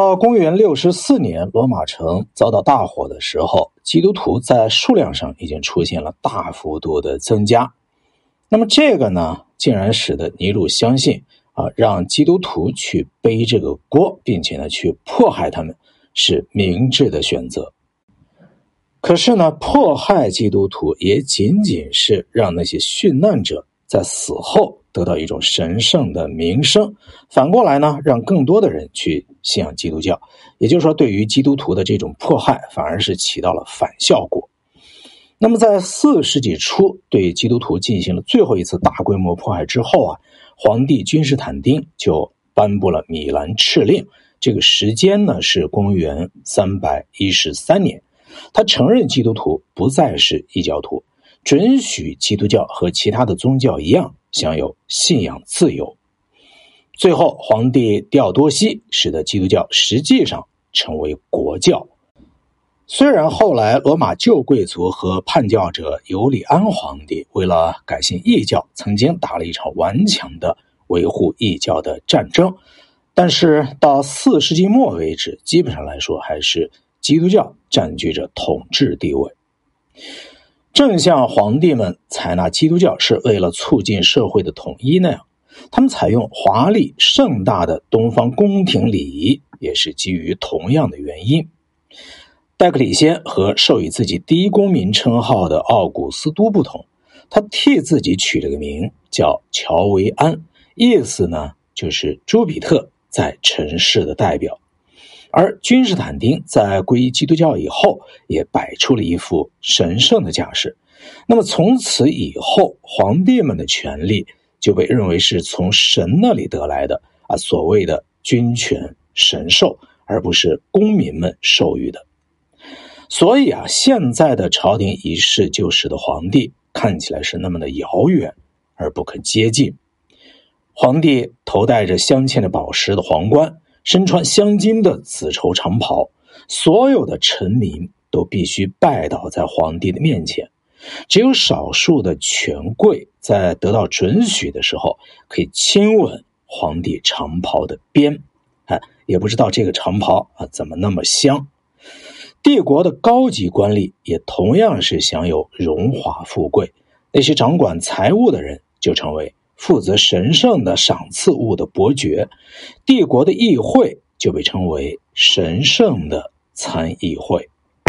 到公元六十四年，罗马城遭到大火的时候，基督徒在数量上已经出现了大幅度的增加。那么这个呢，竟然使得尼禄相信啊，让基督徒去背这个锅，并且呢去迫害他们，是明智的选择。可是呢，迫害基督徒也仅仅是让那些殉难者在死后。得到一种神圣的名声，反过来呢，让更多的人去信仰基督教。也就是说，对于基督徒的这种迫害，反而是起到了反效果。那么，在四世纪初对基督徒进行了最后一次大规模迫害之后啊，皇帝君士坦丁就颁布了米兰敕令。这个时间呢是公元三百一十三年，他承认基督徒不再是异教徒，准许基督教和其他的宗教一样。享有信仰自由。最后，皇帝调多西使得基督教实际上成为国教。虽然后来罗马旧贵族和叛教者尤里安皇帝为了改信异教，曾经打了一场顽强的维护异教的战争，但是到四世纪末为止，基本上来说还是基督教占据着统治地位。正像皇帝们采纳基督教是为了促进社会的统一那样，他们采用华丽盛大的东方宫廷礼仪，也是基于同样的原因。戴克里先和授予自己第一公民称号的奥古斯都不同，他替自己取了个名叫乔维安，意思呢就是朱比特在城市的代表。而君士坦丁在皈依基督教以后，也摆出了一副神圣的架势。那么从此以后，皇帝们的权力就被认为是从神那里得来的啊，所谓的君权神授，而不是公民们授予的。所以啊，现在的朝廷仪式就使得皇帝看起来是那么的遥远而不可接近。皇帝头戴着镶嵌着宝石的皇冠。身穿镶金的紫绸长袍，所有的臣民都必须拜倒在皇帝的面前。只有少数的权贵在得到准许的时候，可以亲吻皇帝长袍的边。哎，也不知道这个长袍啊怎么那么香。帝国的高级官吏也同样是享有荣华富贵。那些掌管财务的人就成为。负责神圣的赏赐物的伯爵，帝国的议会就被称为神圣的参议会。